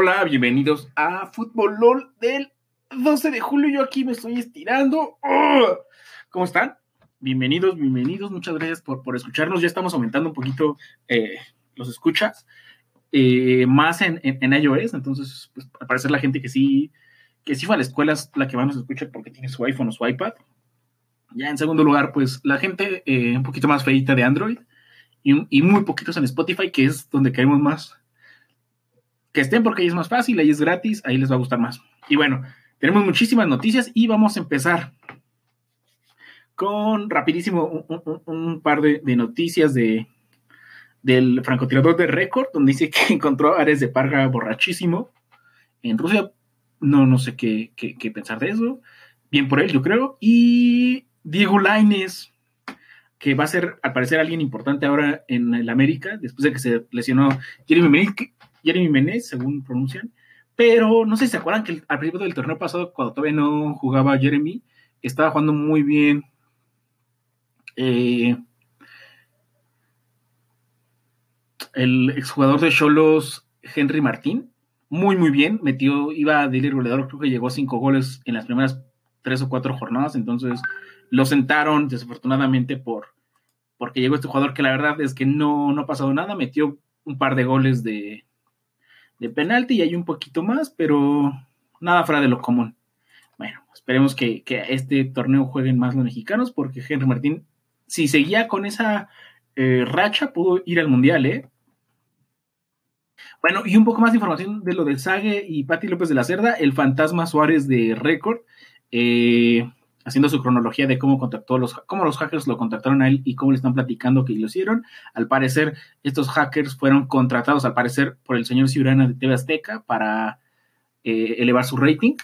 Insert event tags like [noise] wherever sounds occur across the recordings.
Hola, bienvenidos a Fútbol LOL del 12 de julio. Yo aquí me estoy estirando. ¿Cómo están? Bienvenidos, bienvenidos. Muchas gracias por, por escucharnos. Ya estamos aumentando un poquito eh, los escuchas. eh, más en, en, en iOS. Entonces, pues, al parecer la gente que sí, que sí fue a la escuela es la que más nos escucha porque tiene su iPhone o su iPad. Ya en segundo lugar, pues la gente eh, un poquito más feita de Android y, y muy poquitos en Spotify, que es donde caemos más que estén porque ahí es más fácil, ahí es gratis, ahí les va a gustar más. Y bueno, tenemos muchísimas noticias y vamos a empezar con rapidísimo un, par de, noticias de del francotirador de récord, donde dice que [laughs] encontró áreas de parga borrachísimo en Rusia. No, no sé qué, qué, pensar de eso. Bien por él, yo creo. Y Diego Laines, que va a ser, al parecer, alguien importante ahora en el América, después de que se lesionó Jeremy Jeremy Menez según pronuncian. Pero no sé si se acuerdan que al principio del torneo pasado, cuando todavía no jugaba Jeremy, estaba jugando muy bien. Eh, el exjugador de Cholos, Henry Martín, muy, muy bien. Metió, iba de líder goleador, creo que llegó a cinco goles en las primeras tres o cuatro jornadas. Entonces lo sentaron desafortunadamente por porque llegó este jugador que la verdad es que no, no ha pasado nada. Metió un par de goles de, de penalti y hay un poquito más, pero nada fuera de lo común. Bueno, esperemos que, que este torneo jueguen más los mexicanos, porque Henry Martín, si seguía con esa eh, racha, pudo ir al Mundial, ¿eh? Bueno, y un poco más de información de lo de Sague y Pati López de la Cerda, el fantasma Suárez de Récord, eh, haciendo su cronología de cómo contactó los, cómo los hackers lo contactaron a él y cómo le están platicando que lo hicieron. Al parecer, estos hackers fueron contratados, al parecer, por el señor Ciurana de TV Azteca para eh, elevar su rating,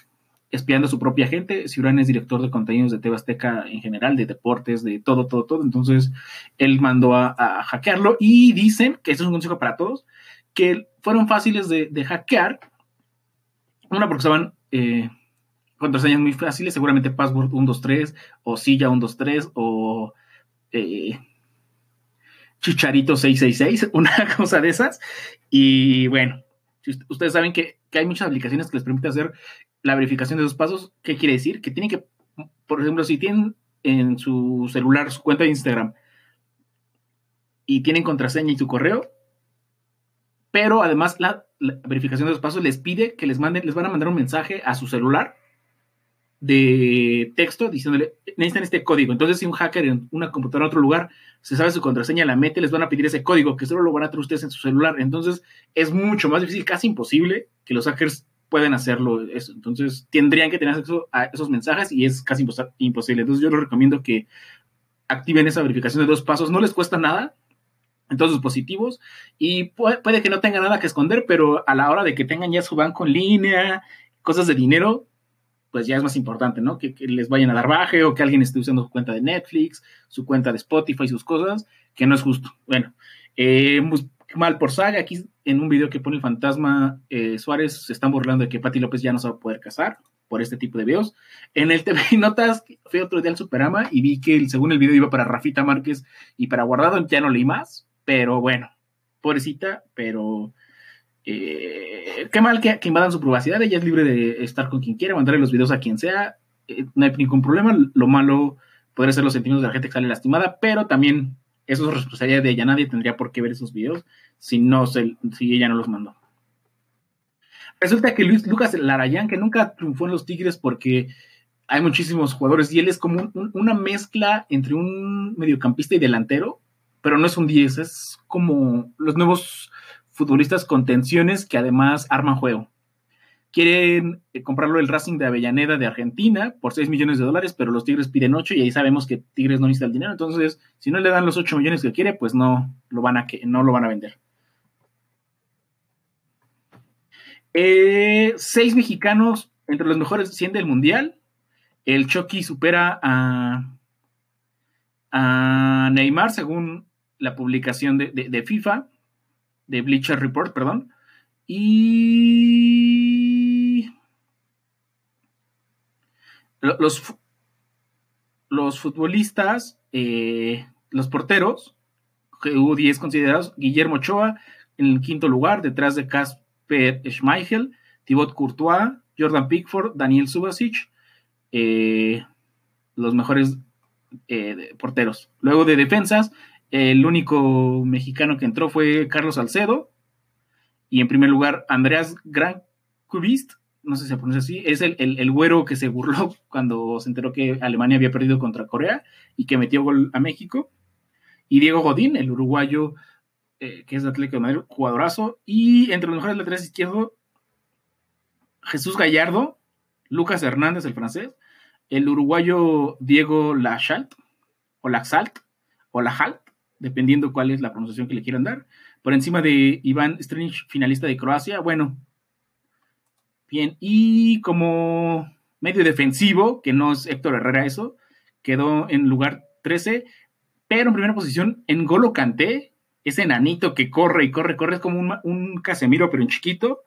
espiando a su propia gente. Ciurana es director de contenidos de TV Azteca en general, de deportes, de todo, todo, todo. Entonces, él mandó a, hackearlo y dicen, que esto es un consejo para todos, que fueron fáciles de, de hackear. Una, porque estaban... Eh, contraseñas muy fáciles, seguramente password 123 o silla 123 o eh, chicharito 666, [laughs] una cosa de esas. Y bueno, ustedes saben que, que, hay muchas aplicaciones que les permiten hacer la verificación de dos pasos. ¿Qué quiere decir? Que tienen que, por ejemplo, si tienen en su celular su cuenta de Instagram y tienen contraseña y su correo, pero además la, la verificación de dos pasos les pide que les manden, les van a mandar un mensaje a su celular de texto diciéndole, necesitan este código. Entonces, si un hacker en una computadora en otro lugar se sabe su contraseña, la mete, les van a pedir ese código, que solo lo van a tener ustedes en su celular. Entonces, es mucho más difícil, casi imposible, que los hackers puedan hacerlo. Eso. Entonces, tendrían que tener acceso a esos mensajes y es casi imposible. Entonces, yo les recomiendo que activen esa verificación de dos pasos. No les cuesta nada en todos sus dispositivos y puede, puede que no tengan nada que esconder, pero a la hora de que tengan ya su banco en línea, cosas de dinero, pues ya es más importante, ¿no? Que, les vayan a dar baje o que alguien esté usando su cuenta de Netflix, su cuenta de Spotify, sus cosas, que no es justo. Bueno, eh, mal por saga, aquí en un video que pone el fantasma eh, Suárez se están burlando de que Pati López ya no se va a poder casar por este tipo de videos. En el TV [laughs] Notas fui otro día al Superama y vi que el, según el video iba para Rafita Márquez y para Guardado, ya no leí más, pero bueno, pobrecita, pero eh, qué mal que, que, invadan su privacidad, ella es libre de estar con quien quiera, mandarle los videos a quien sea, eh, no hay ningún problema, lo malo podría ser los sentimientos de la gente que sale lastimada, pero también eso es responsabilidad de ella, nadie tendría por qué ver esos videos si, no si ella no los mandó. Resulta que Luis Lucas Larayán, que nunca triunfó en los Tigres porque hay muchísimos jugadores y él es como un, una mezcla entre un mediocampista y delantero, pero no es un 10, es como los nuevos futbolistas con tensiones que además arman juego. Quieren eh, comprarlo el Racing de Avellaneda de Argentina por 6 millones de dólares, pero los Tigres piden 8 y ahí sabemos que Tigres no necesita el dinero. Entonces, si no le dan los 8 millones que quiere, pues no lo van a, no lo van a vender. Eh, seis mexicanos entre los mejores 100 del Mundial. El Chucky supera a, a Neymar según la publicación de, de, de FIFA de Bleacher Report, perdón. Y los, los futbolistas, eh, los porteros, que hubo 10 considerados, Guillermo Ochoa en el quinto lugar, detrás de Cas Kasper Schmeichel, Thibaut Courtois, Jordan Pickford, Daniel Subasic, eh, los mejores eh, porteros. Luego de defensas, el único mexicano que entró fue Carlos Salcedo. Y en primer lugar, Andreas Grankvist, no sé si se pronuncia así, es el, el, güero que se burló [laughs] cuando se enteró que Alemania había perdido contra Corea y que metió gol a México. Y Diego Godín, el uruguayo eh, que es de Atlético de Madrid, jugadorazo. Y entre los mejores laterales izquierdos, Jesús Gallardo, Lucas Hernández, el francés, el uruguayo Diego Lachalt, o Laxalt, o Lajalt, dependiendo cuál es la pronunciación que le quieran dar, por encima de Iván Strinic, finalista de Croacia. Bueno, bien, y como medio defensivo, que no es Héctor Herrera eso, quedó en lugar 13, pero en primera posición en Golo Canté, ese enanito que corre y corre, corre, es como un, un Casemiro, pero en chiquito,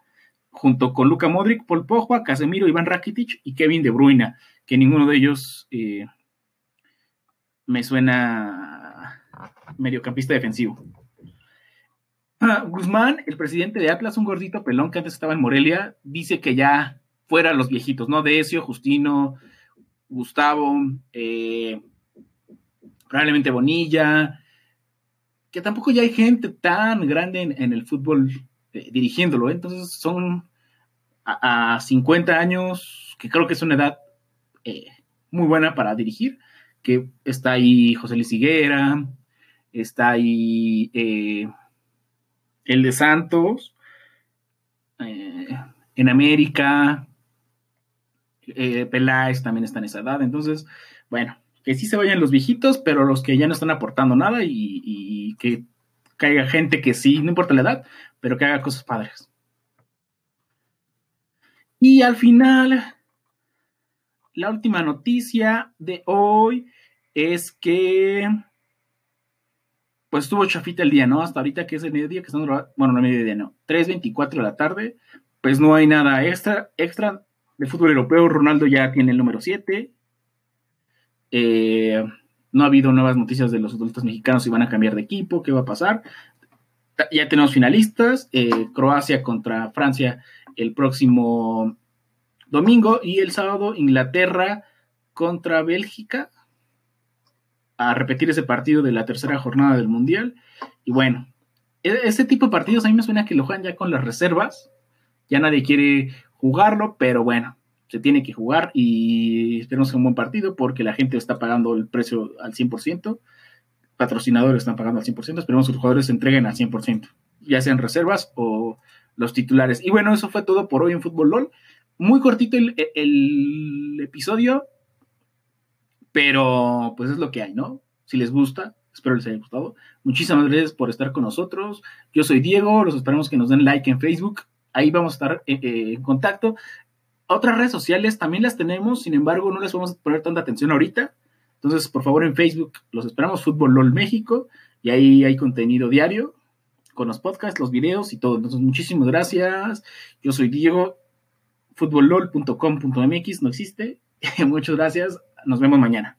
junto con Luka Modric, Paul Pogba, Casemiro, Iván Rakitic y Kevin De Bruyne, que ninguno de ellos eh, me suena mediocampista defensivo. Ah, Guzmán, el presidente de Atlas, un gordito pelón que antes estaba en Morelia, dice que ya fuera los viejitos, ¿no? Decio, Justino, Gustavo, eh, probablemente Bonilla, que tampoco ya hay gente tan grande en, el fútbol eh, dirigiéndolo, ¿eh? entonces son a, 50 años, que creo que es una edad muy buena para dirigir, que está ahí José Luis Higuera, está ahí el de Santos, eh, en América, eh, Peláez también está en esa edad, entonces, bueno, que sí se vayan los viejitos, pero los que ya no están aportando nada y, que caiga gente que sí, no importa la edad, pero que haga cosas padres. Y al final, la última noticia de hoy es que pues estuvo chafita el día, ¿no? Hasta ahorita que es el mediodía, que estamos, bueno, no mediodía, no, 3.24 de la tarde, pues no hay nada extra, extra de fútbol europeo, Ronaldo ya tiene el número 7, eh, no ha habido nuevas noticias de los adultos mexicanos si van a cambiar de equipo, qué va a pasar, ya tenemos finalistas, eh, Croacia contra Francia el próximo domingo y el sábado Inglaterra contra Bélgica, a repetir ese partido de la tercera jornada del Mundial. Y bueno, e-, ese tipo de partidos a mí me suena que lo juegan ya con las reservas. Ya nadie quiere jugarlo, pero bueno, se tiene que jugar y esperemos que sea un buen partido porque la gente está pagando el precio al 100%, patrocinadores están pagando al 100%, esperemos que los jugadores se entreguen al 100%, ya sean reservas o los titulares. Y bueno, eso fue todo por hoy en Fútbol LOL. Muy cortito el episodio, pero pues es lo que hay, ¿no? Si les gusta, espero les haya gustado. Muchísimas gracias por estar con nosotros. Yo soy Diego, los esperamos que nos den like en Facebook. Ahí vamos a estar eh, eh, en contacto. Otras redes sociales también las tenemos, sin embargo, no les vamos a poner tanta atención ahorita. Entonces, por favor, en Facebook los esperamos, Fútbol LOL México, y ahí hay contenido diario con los podcasts, los videos y todo. Entonces, muchísimas gracias. Yo soy Diego, futbollol.com.mx no existe. [laughs] Muchas gracias. Nos vemos mañana.